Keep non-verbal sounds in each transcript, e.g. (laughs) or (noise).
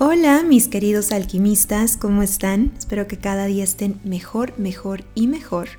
Hola mis queridos alquimistas, ¿cómo están? Espero que cada día estén mejor, mejor y mejor.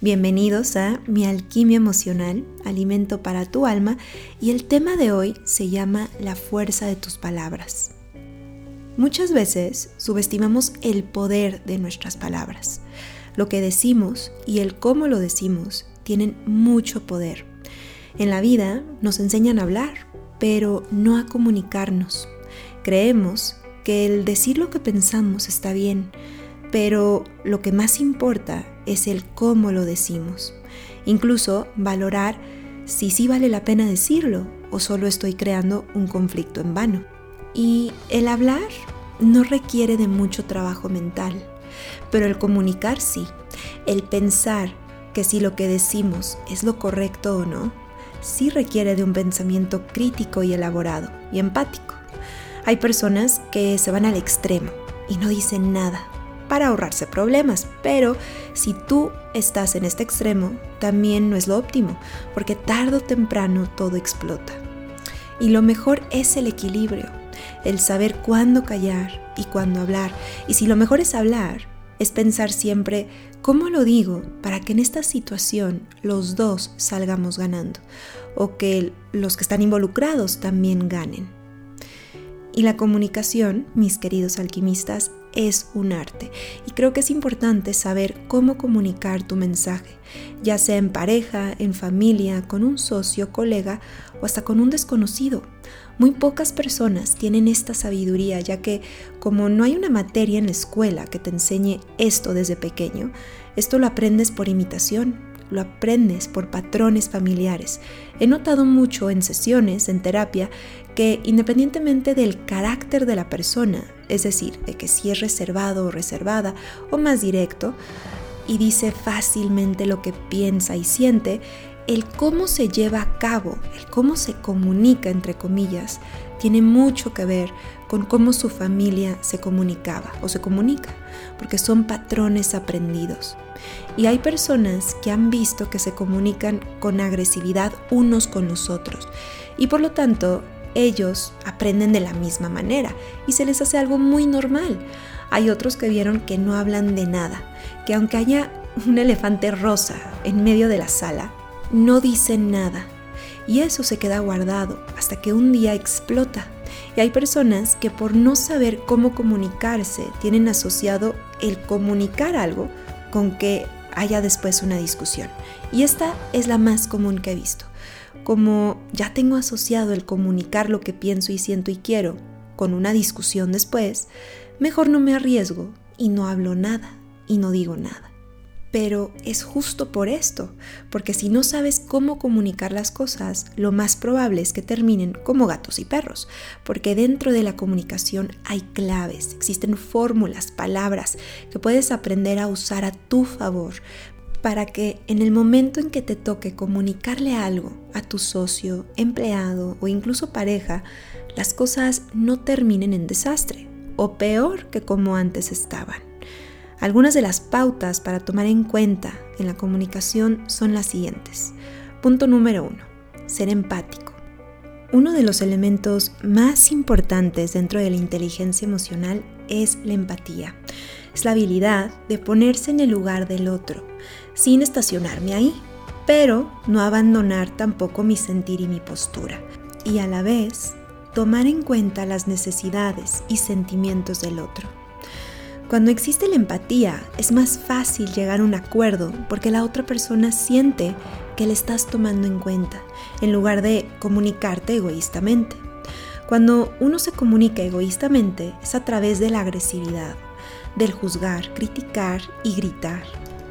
Bienvenidos a Mi Alquimia Emocional, Alimento para tu Alma, y el tema de hoy se llama La fuerza de tus palabras. Muchas veces subestimamos el poder de nuestras palabras. Lo que decimos y el cómo lo decimos tienen mucho poder. En la vida nos enseñan a hablar, pero no a comunicarnos. Creemos el decir lo que pensamos está bien, pero lo que más importa es el cómo lo decimos. Incluso valorar si sí vale la pena decirlo o solo estoy creando un conflicto en vano. Y el hablar no requiere de mucho trabajo mental, pero el comunicar sí. El pensar que si lo que decimos es lo correcto o no, sí requiere de un pensamiento crítico y elaborado y empático. Hay personas que se van al extremo y no dicen nada para ahorrarse problemas, pero si tú estás en este extremo, también no es lo óptimo, porque tarde o temprano todo explota. Y lo mejor es el equilibrio, el saber cuándo callar y cuándo hablar. Y si lo mejor es hablar, es pensar siempre cómo lo digo para que en esta situación los dos salgamos ganando o que los que están involucrados también ganen. Y la comunicación, mis queridos alquimistas, es un arte. Y creo que es importante saber cómo comunicar tu mensaje, ya sea en pareja, en familia, con un socio, colega o hasta con un desconocido. Muy pocas personas tienen esta sabiduría, ya que como no hay una materia en la escuela que te enseñe esto desde pequeño, esto lo aprendes por imitación lo aprendes por patrones familiares. He notado mucho en sesiones, en terapia, independientemente del carácter de la persona, es decir, de que si es reservado o reservada o más directo, y dice fácilmente lo que piensa y siente, el cómo se lleva a cabo, el cómo se comunica, entre comillas, tiene mucho que ver con cómo su familia se comunicaba o se comunica, porque son patrones aprendidos. Y hay personas que han visto que se comunican con agresividad unos con los otros y por lo tanto ellos aprenden de la misma manera y se les hace algo muy normal. Hay otros que vieron que no hablan de nada, que aunque haya un elefante rosa en medio de la sala, no dicen nada. Y eso se queda guardado hasta que un día explota. Y hay personas que por no saber cómo comunicarse tienen asociado el comunicar algo con que haya después una discusión. Y esta es la más común que he visto. Como ya tengo asociado el comunicar lo que pienso y siento y quiero con una discusión después, mejor no me arriesgo y no hablo nada y no digo nada. Pero es justo por esto, porque si no sabes cómo comunicar las cosas, lo más probable es que terminen como gatos y perros, porque dentro de la comunicación hay claves, existen fórmulas, palabras que puedes aprender a usar a tu favor para que en el momento en que te toque comunicarle algo a tu socio, empleado o incluso pareja, las cosas no terminen en desastre o peor que como antes estaban. Algunas de las pautas para tomar en cuenta en la comunicación son las siguientes. Punto número uno, ser empático. Uno de los elementos más importantes dentro de la inteligencia emocional es la empatía. Es la habilidad de ponerse en el lugar del otro, sin estacionarme ahí, pero no abandonar tampoco mi sentir y mi postura. Y a la vez, tomar en cuenta las necesidades y sentimientos del otro. Cuando existe la empatía, es más fácil llegar a un acuerdo porque la otra persona siente que le estás tomando en cuenta, en lugar de comunicarte egoístamente. Cuando uno se comunica egoístamente es a través de la agresividad, del juzgar, criticar y gritar.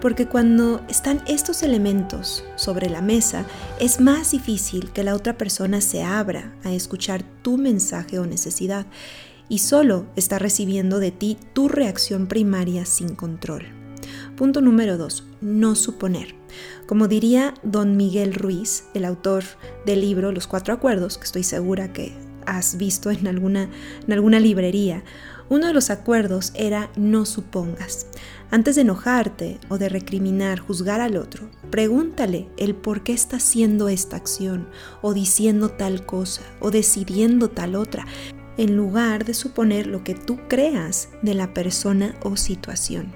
Porque cuando están estos elementos sobre la mesa, es más difícil que la otra persona se abra a escuchar tu mensaje o necesidad y solo está recibiendo de ti tu reacción primaria sin control. Punto número 2. No suponer. Como diría don Miguel Ruiz, el autor del libro Los Cuatro Acuerdos, que estoy segura que has visto en alguna, en alguna librería, uno de los acuerdos era no supongas. Antes de enojarte o de recriminar, juzgar al otro, pregúntale el por qué está haciendo esta acción o diciendo tal cosa o decidiendo tal otra. En lugar de suponer lo que tú creas de la persona o situación.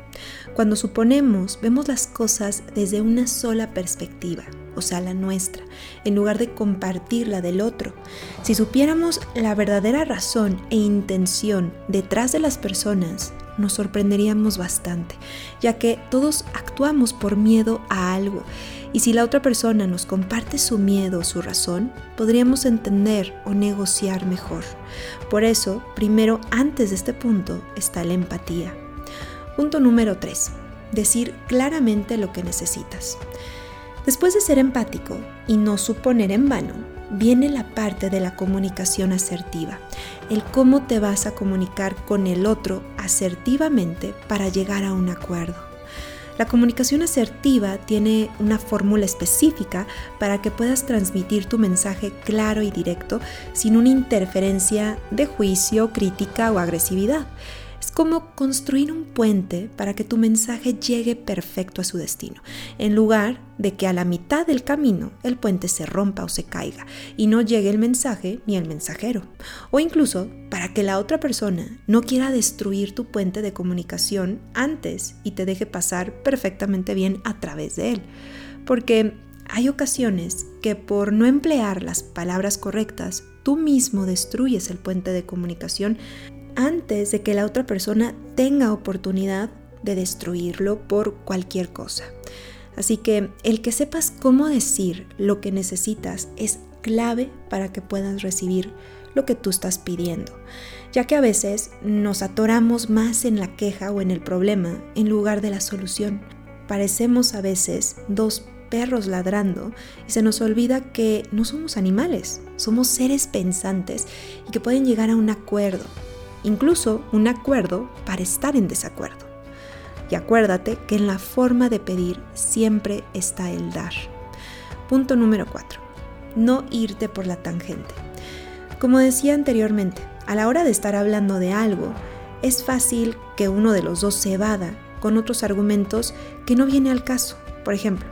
Cuando suponemos, vemos las cosas desde una sola perspectiva, o sea, la nuestra, en lugar de compartir la del otro. Si supiéramos la verdadera razón e intención detrás de las personas, nos sorprenderíamos bastante, ya que todos actuamos por miedo a algo. Y si la otra persona nos comparte su miedo o su razón, podríamos entender o negociar mejor. Por eso, primero, antes de este punto, está la empatía. Punto número 3. Decir claramente lo que necesitas. Después de ser empático y no suponer en vano, viene la parte de la comunicación asertiva, el cómo te vas a comunicar con el otro asertivamente para llegar a un acuerdo. La comunicación asertiva tiene una fórmula específica para que puedas transmitir tu mensaje claro y directo sin una interferencia de juicio, crítica o agresividad. Es como construir un puente para que tu mensaje llegue perfecto a su destino, en lugar de que a la mitad del camino el puente se rompa o se caiga y no llegue el mensaje ni el mensajero. O incluso para que la otra persona no quiera destruir tu puente de comunicación antes y te deje pasar perfectamente bien a través de él. Porque hay ocasiones que por no emplear las palabras correctas, tú mismo destruyes el puente de comunicación antes de que la otra persona tenga oportunidad de destruirlo por cualquier cosa. Así que el que sepas cómo decir lo que necesitas es clave para que puedas recibir lo que tú estás pidiendo, ya que a veces nos atoramos más en la queja o en el problema en lugar de la solución. Parecemos a veces dos perros ladrando y se nos olvida que no somos animales, somos seres pensantes y que pueden llegar a un acuerdo incluso un acuerdo para estar en desacuerdo. Y acuérdate que en la forma de pedir siempre está el dar. Punto número 4. No irte por la tangente. Como decía anteriormente, a la hora de estar hablando de algo, es fácil que uno de los dos se evada con otros argumentos que no viene al caso. Por ejemplo,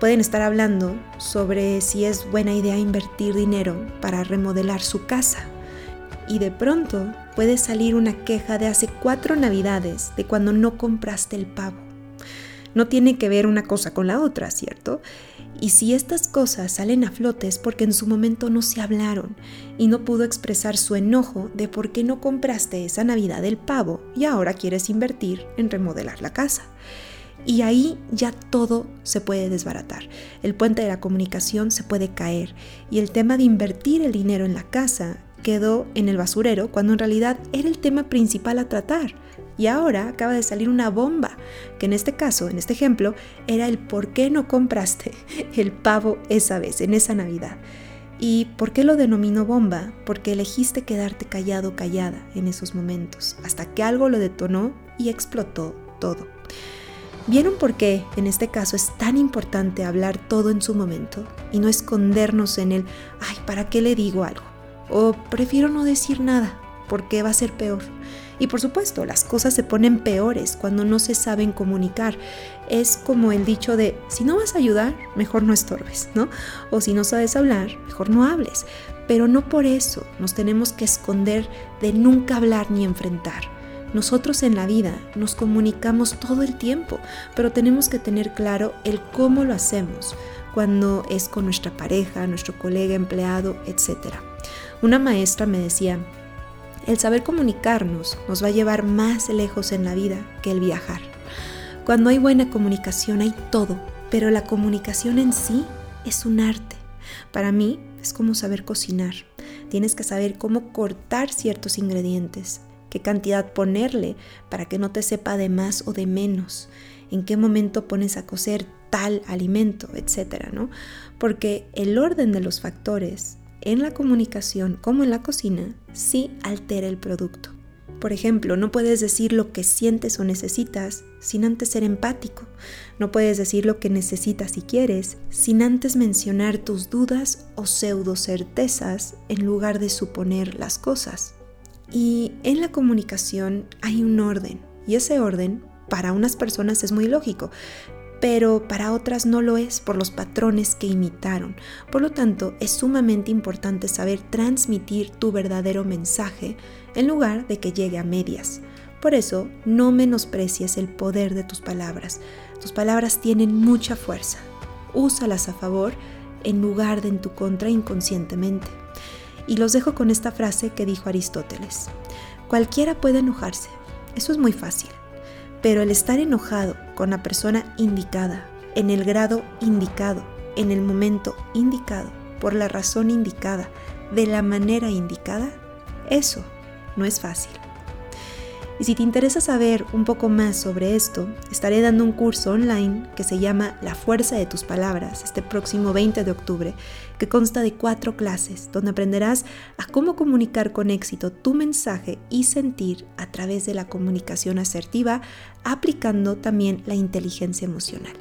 pueden estar hablando sobre si es buena idea invertir dinero para remodelar su casa y de pronto puede salir una queja de hace cuatro navidades de cuando no compraste el pavo. No tiene que ver una cosa con la otra, ¿cierto? Y si estas cosas salen a flote es porque en su momento no se hablaron y no pudo expresar su enojo de por qué no compraste esa Navidad el pavo y ahora quieres invertir en remodelar la casa. Y ahí ya todo se puede desbaratar. El puente de la comunicación se puede caer y el tema de invertir el dinero en la casa quedó en el basurero cuando en realidad era el tema principal a tratar. Y ahora acaba de salir una bomba, que en este caso, en este ejemplo, era el por qué no compraste (laughs) el pavo esa vez, en esa Navidad. ¿Y por qué lo denomino bomba? Porque elegiste quedarte callado, callada en esos momentos, hasta que algo lo detonó y explotó todo. ¿Vieron por qué en este caso es tan importante hablar todo en su momento y no escondernos en el, ay, ¿para qué le digo algo? O prefiero no decir nada porque va a ser peor. Y por supuesto, las cosas se ponen peores cuando no se saben comunicar. Es como el dicho de, si no vas a ayudar, mejor no estorbes, ¿no? O si no sabes hablar, mejor no hables. Pero no por eso nos tenemos que esconder de nunca hablar ni enfrentar. Nosotros en la vida nos comunicamos todo el tiempo, pero tenemos que tener claro el cómo lo hacemos cuando es con nuestra pareja, nuestro colega, empleado, etcétera. Una maestra me decía, el saber comunicarnos nos va a llevar más lejos en la vida que el viajar. Cuando hay buena comunicación hay todo, pero la comunicación en sí es un arte. Para mí es como saber cocinar. Tienes que saber cómo cortar ciertos ingredientes, qué cantidad ponerle para que no te sepa de más o de menos, en qué momento pones a cocer tal alimento, etcétera, ¿no? Porque el orden de los factores en la comunicación como en la cocina sí altera el producto. Por ejemplo, no puedes decir lo que sientes o necesitas sin antes ser empático. No puedes decir lo que necesitas y quieres sin antes mencionar tus dudas o pseudo certezas en lugar de suponer las cosas. Y en la comunicación hay un orden y ese orden para unas personas es muy lógico, pero para otras no lo es por los patrones que imitaron. Por lo tanto, es sumamente importante saber transmitir tu verdadero mensaje en lugar de que llegue a medias. Por eso, no menosprecies el poder de tus palabras. Tus palabras tienen mucha fuerza. Úsalas a favor en lugar de en tu contra inconscientemente. Y los dejo con esta frase que dijo Aristóteles. Cualquiera puede enojarse. Eso es muy fácil. Pero el estar enojado con la persona indicada, en el grado indicado, en el momento indicado, por la razón indicada, de la manera indicada, eso no es fácil. Y si te interesa saber un poco más sobre esto, estaré dando un curso online que se llama La fuerza de tus palabras este próximo 20 de octubre, que consta de cuatro clases, donde aprenderás a cómo comunicar con éxito tu mensaje y sentir a través de la comunicación asertiva, aplicando también la inteligencia emocional.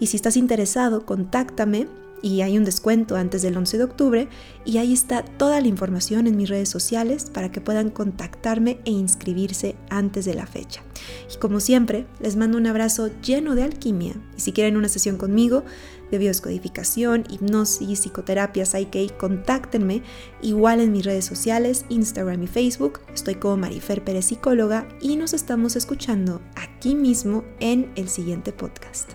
Y si estás interesado, contáctame y hay un descuento antes del 11 de octubre y ahí está toda la información en mis redes sociales para que puedan contactarme e inscribirse antes de la fecha. Y como siempre, les mando un abrazo lleno de alquimia y si quieren una sesión conmigo de bioscodificación, hipnosis, psicoterapia, psyche, contáctenme igual en mis redes sociales, Instagram y Facebook. Estoy como Marifer Pérez Psicóloga y nos estamos escuchando aquí mismo en el siguiente podcast.